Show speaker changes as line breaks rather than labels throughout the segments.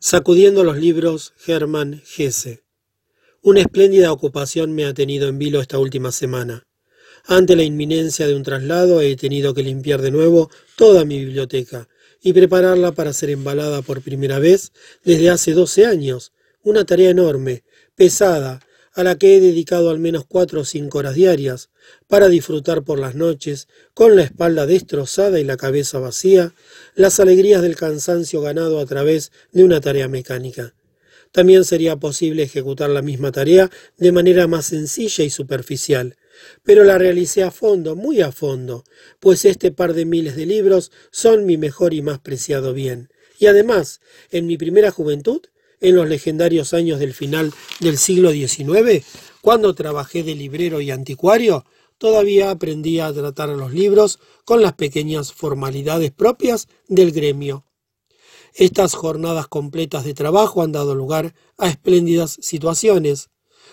Sacudiendo los libros, Hermann Hesse. Una espléndida ocupación me ha tenido en vilo esta última semana. Ante la inminencia de un traslado he tenido que limpiar de nuevo toda mi biblioteca y prepararla para ser embalada por primera vez desde hace doce años. Una tarea enorme, pesada, a la que he dedicado al menos cuatro o cinco horas diarias, para disfrutar por las noches, con la espalda destrozada y la cabeza vacía, las alegrías del cansancio ganado a través de una tarea mecánica. También sería posible ejecutar la misma tarea de manera más sencilla y superficial, pero la realicé a fondo, muy a fondo, pues este par de miles de libros son mi mejor y más preciado bien. Y además, en mi primera juventud, en los legendarios años del final del siglo XIX, cuando trabajé de librero y anticuario, todavía aprendía a tratar a los libros con las pequeñas formalidades propias del gremio. Estas jornadas completas de trabajo han dado lugar a espléndidas situaciones.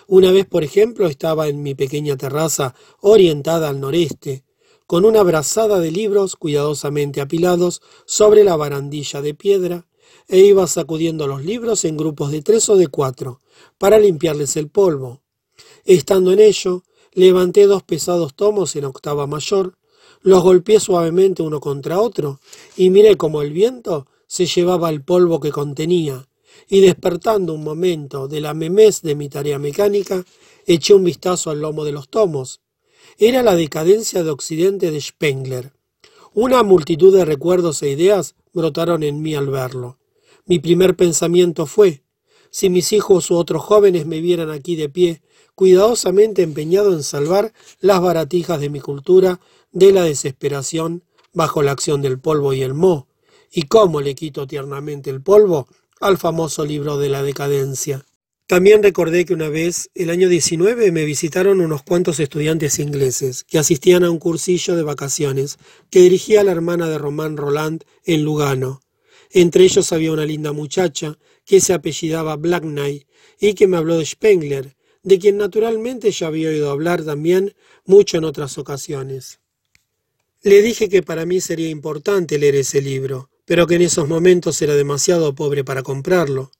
Una vez, por ejemplo, estaba en mi pequeña terraza orientada al noreste, con una brazada de libros cuidadosamente apilados sobre la barandilla de piedra, e iba sacudiendo los libros en grupos de tres o de cuatro, para limpiarles el polvo. Estando en ello, levanté dos pesados tomos en octava mayor, los golpeé suavemente uno contra otro, y miré cómo el viento se llevaba el polvo que contenía, y despertando un momento de la memez de mi tarea mecánica, eché un vistazo al lomo de los tomos. Era la decadencia de Occidente de Spengler. Una multitud de recuerdos e ideas brotaron en mí al verlo. Mi primer pensamiento fue, si mis hijos u otros jóvenes me vieran aquí de pie, cuidadosamente empeñado en salvar las baratijas de mi cultura de la desesperación bajo la acción del polvo y el moho, y cómo le quito tiernamente el polvo al famoso libro de la decadencia. También recordé que una vez, el año 19, me visitaron unos cuantos estudiantes ingleses que asistían a un cursillo de vacaciones que dirigía la hermana de Román Roland en Lugano. Entre ellos había una linda muchacha que se apellidaba Blackney y que me habló de Spengler, de quien naturalmente ya había oído hablar también mucho en otras ocasiones. Le dije que para mí sería importante leer ese libro, pero que en esos momentos era demasiado pobre para comprarlo.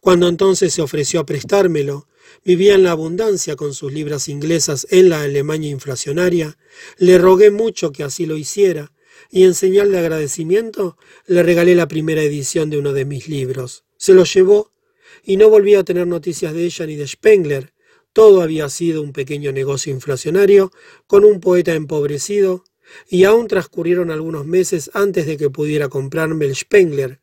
Cuando entonces se ofreció a prestármelo, vivía en la abundancia con sus libras inglesas en la Alemania inflacionaria, le rogué mucho que así lo hiciera, y en señal de agradecimiento le regalé la primera edición de uno de mis libros. Se lo llevó y no volví a tener noticias de ella ni de Spengler. Todo había sido un pequeño negocio inflacionario con un poeta empobrecido y aún transcurrieron algunos meses antes de que pudiera comprarme el Spengler,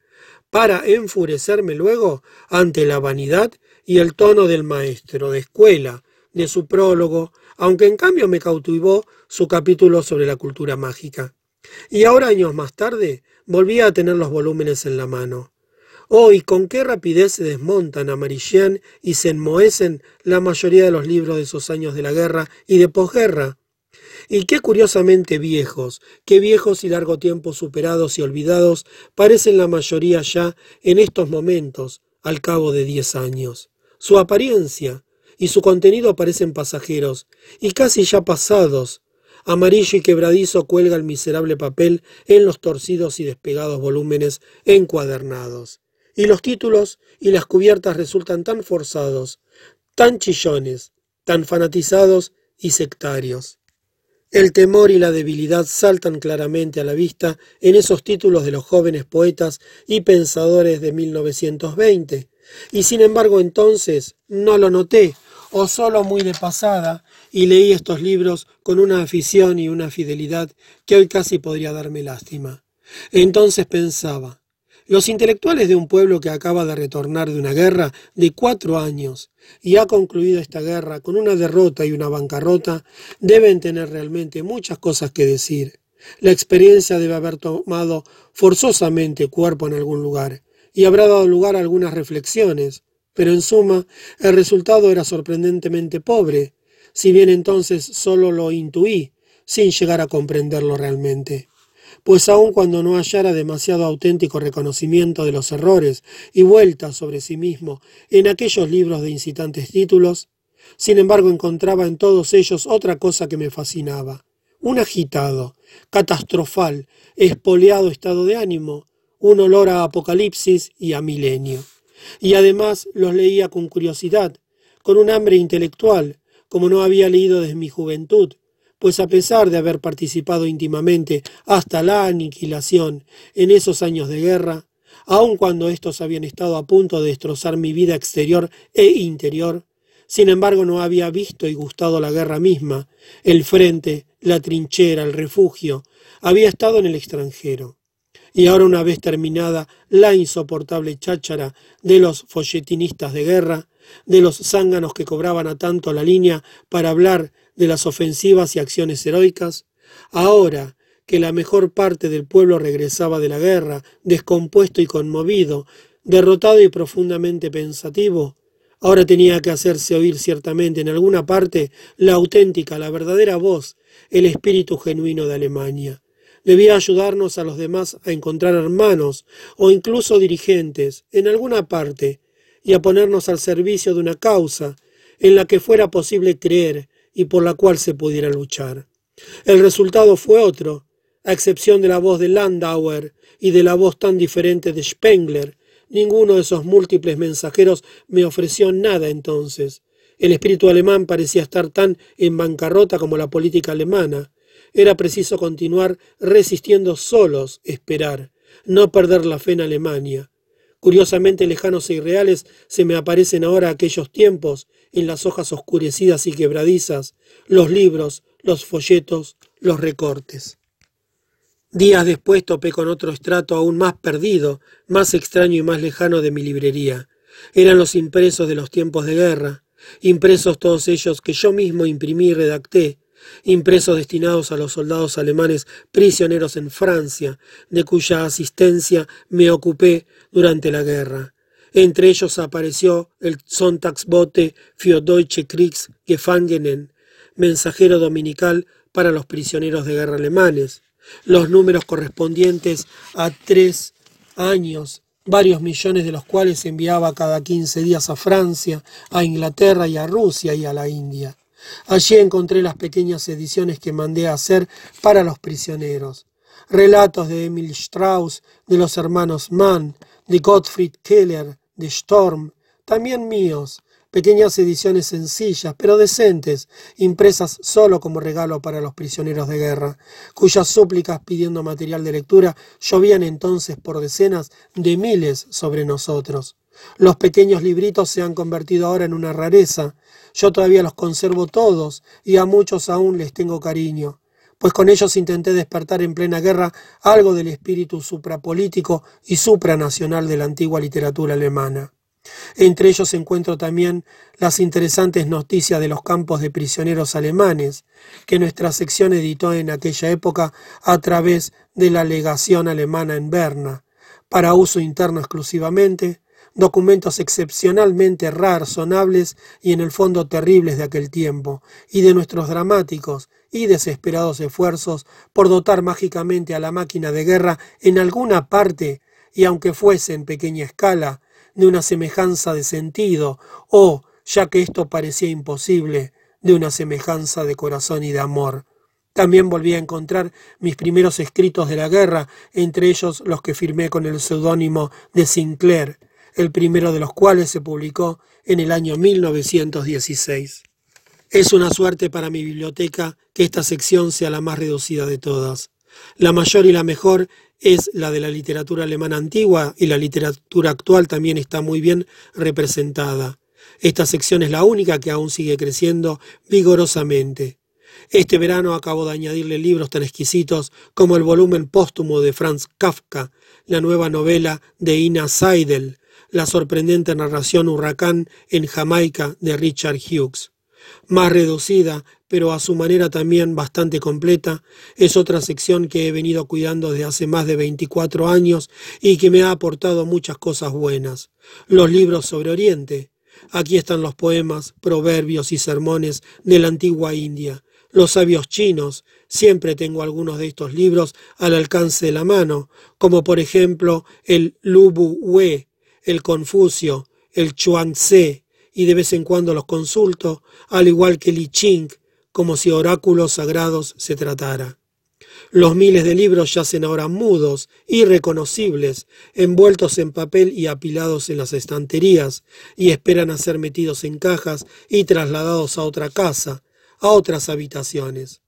para enfurecerme luego ante la vanidad y el tono del maestro de escuela, de su prólogo, aunque en cambio me cautivó su capítulo sobre la cultura mágica. Y ahora, años más tarde, volvía a tener los volúmenes en la mano. Oh, y con qué rapidez se desmontan, amarillan y se enmohecen la mayoría de los libros de esos años de la guerra y de posguerra. Y qué curiosamente viejos, qué viejos y largo tiempo superados y olvidados parecen la mayoría ya en estos momentos, al cabo de diez años. Su apariencia y su contenido parecen pasajeros y casi ya pasados, Amarillo y quebradizo cuelga el miserable papel en los torcidos y despegados volúmenes encuadernados. Y los títulos y las cubiertas resultan tan forzados, tan chillones, tan fanatizados y sectarios. El temor y la debilidad saltan claramente a la vista en esos títulos de los jóvenes poetas y pensadores de 1920, y sin embargo entonces no lo noté, o solo muy de pasada, y leí estos libros con una afición y una fidelidad que hoy casi podría darme lástima. Entonces pensaba, los intelectuales de un pueblo que acaba de retornar de una guerra de cuatro años y ha concluido esta guerra con una derrota y una bancarrota deben tener realmente muchas cosas que decir. La experiencia debe haber tomado forzosamente cuerpo en algún lugar y habrá dado lugar a algunas reflexiones, pero en suma el resultado era sorprendentemente pobre, si bien entonces solo lo intuí, sin llegar a comprenderlo realmente. Pues aun cuando no hallara demasiado auténtico reconocimiento de los errores y vuelta sobre sí mismo en aquellos libros de incitantes títulos, sin embargo encontraba en todos ellos otra cosa que me fascinaba, un agitado, catastrofal, espoleado estado de ánimo, un olor a apocalipsis y a milenio. y además los leía con curiosidad, con un hambre intelectual, como no había leído desde mi juventud, pues a pesar de haber participado íntimamente hasta la aniquilación en esos años de guerra, aun cuando estos habían estado a punto de destrozar mi vida exterior e interior, sin embargo no había visto y gustado la guerra misma, el frente, la trinchera, el refugio, había estado en el extranjero. Y ahora una vez terminada la insoportable cháchara de los folletinistas de guerra, de los zánganos que cobraban a tanto la línea para hablar de las ofensivas y acciones heroicas, ahora que la mejor parte del pueblo regresaba de la guerra, descompuesto y conmovido, derrotado y profundamente pensativo, ahora tenía que hacerse oír ciertamente en alguna parte la auténtica, la verdadera voz, el espíritu genuino de Alemania. Debía ayudarnos a los demás a encontrar hermanos o incluso dirigentes en alguna parte y a ponernos al servicio de una causa en la que fuera posible creer y por la cual se pudiera luchar. El resultado fue otro, a excepción de la voz de Landauer y de la voz tan diferente de Spengler. Ninguno de esos múltiples mensajeros me ofreció nada entonces. El espíritu alemán parecía estar tan en bancarrota como la política alemana. Era preciso continuar resistiendo solos, esperar, no perder la fe en Alemania. Curiosamente lejanos e irreales se me aparecen ahora aquellos tiempos, en las hojas oscurecidas y quebradizas, los libros, los folletos, los recortes. Días después topé con otro estrato aún más perdido, más extraño y más lejano de mi librería. Eran los impresos de los tiempos de guerra, impresos todos ellos que yo mismo imprimí y redacté, impresos destinados a los soldados alemanes prisioneros en Francia, de cuya asistencia me ocupé durante la guerra. Entre ellos apareció el Sonntagsbote für Deutsche Kriegsgefangenen, mensajero dominical para los prisioneros de guerra alemanes los números correspondientes a tres años, varios millones de los cuales enviaba cada quince días a Francia, a Inglaterra y a Rusia y a la India. Allí encontré las pequeñas ediciones que mandé a hacer para los prisioneros. Relatos de Emil Strauss, de los hermanos Mann, de Gottfried Keller, de Storm, también míos, pequeñas ediciones sencillas, pero decentes, impresas solo como regalo para los prisioneros de guerra, cuyas súplicas pidiendo material de lectura llovían entonces por decenas de miles sobre nosotros. Los pequeños libritos se han convertido ahora en una rareza. Yo todavía los conservo todos y a muchos aún les tengo cariño, pues con ellos intenté despertar en plena guerra algo del espíritu suprapolítico y supranacional de la antigua literatura alemana. Entre ellos encuentro también las interesantes noticias de los campos de prisioneros alemanes, que nuestra sección editó en aquella época a través de la legación alemana en Berna, para uso interno exclusivamente, documentos excepcionalmente razonables y en el fondo terribles de aquel tiempo, y de nuestros dramáticos y desesperados esfuerzos por dotar mágicamente a la máquina de guerra en alguna parte, y aunque fuese en pequeña escala, de una semejanza de sentido, o, ya que esto parecía imposible, de una semejanza de corazón y de amor. También volví a encontrar mis primeros escritos de la guerra, entre ellos los que firmé con el seudónimo de Sinclair, el primero de los cuales se publicó en el año 1916. Es una suerte para mi biblioteca que esta sección sea la más reducida de todas. La mayor y la mejor es la de la literatura alemana antigua y la literatura actual también está muy bien representada. Esta sección es la única que aún sigue creciendo vigorosamente. Este verano acabo de añadirle libros tan exquisitos como el volumen póstumo de Franz Kafka, la nueva novela de Ina Seidel, la sorprendente narración Huracán en Jamaica de Richard Hughes. Más reducida, pero a su manera también bastante completa, es otra sección que he venido cuidando desde hace más de 24 años y que me ha aportado muchas cosas buenas. Los libros sobre Oriente. Aquí están los poemas, proverbios y sermones de la antigua India. Los sabios chinos. Siempre tengo algunos de estos libros al alcance de la mano, como por ejemplo el Lubu We, el Confucio, el Chuang-Tse, y de vez en cuando los consulto, al igual que Li Ching, como si oráculos sagrados se tratara. Los miles de libros yacen ahora mudos, irreconocibles, envueltos en papel y apilados en las estanterías, y esperan a ser metidos en cajas y trasladados a otra casa, a otras habitaciones.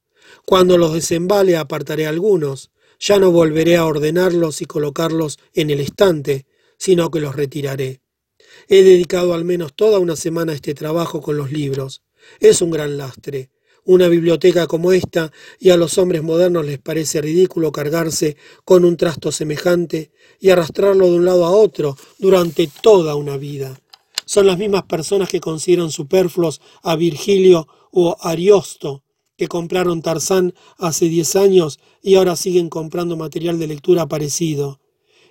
Cuando los desembale apartaré algunos, ya no volveré a ordenarlos y colocarlos en el estante, sino que los retiraré. He dedicado al menos toda una semana a este trabajo con los libros. Es un gran lastre una biblioteca como esta, y a los hombres modernos les parece ridículo cargarse con un trasto semejante y arrastrarlo de un lado a otro durante toda una vida. Son las mismas personas que consideran superfluos a Virgilio o Ariosto, que compraron Tarzán hace diez años y ahora siguen comprando material de lectura parecido.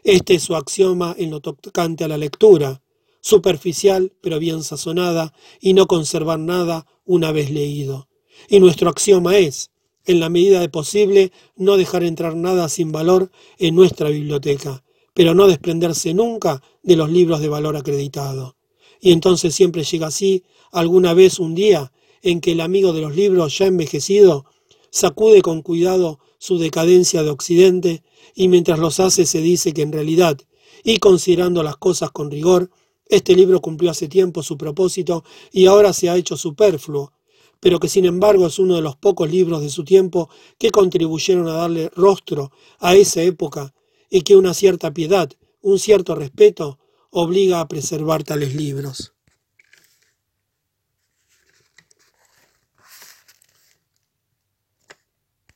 Este es su axioma en lo tocante a la lectura, superficial pero bien sazonada y no conservar nada una vez leído. Y nuestro axioma es, en la medida de posible, no dejar entrar nada sin valor en nuestra biblioteca, pero no desprenderse nunca de los libros de valor acreditado. Y entonces siempre llega así, alguna vez un día, en que el amigo de los libros ya envejecido sacude con cuidado su decadencia de Occidente y mientras los hace se dice que en realidad, y considerando las cosas con rigor, este libro cumplió hace tiempo su propósito y ahora se ha hecho superfluo, pero que sin embargo es uno de los pocos libros de su tiempo que contribuyeron a darle rostro a esa época y que una cierta piedad, un cierto respeto, obliga a preservar tales libros.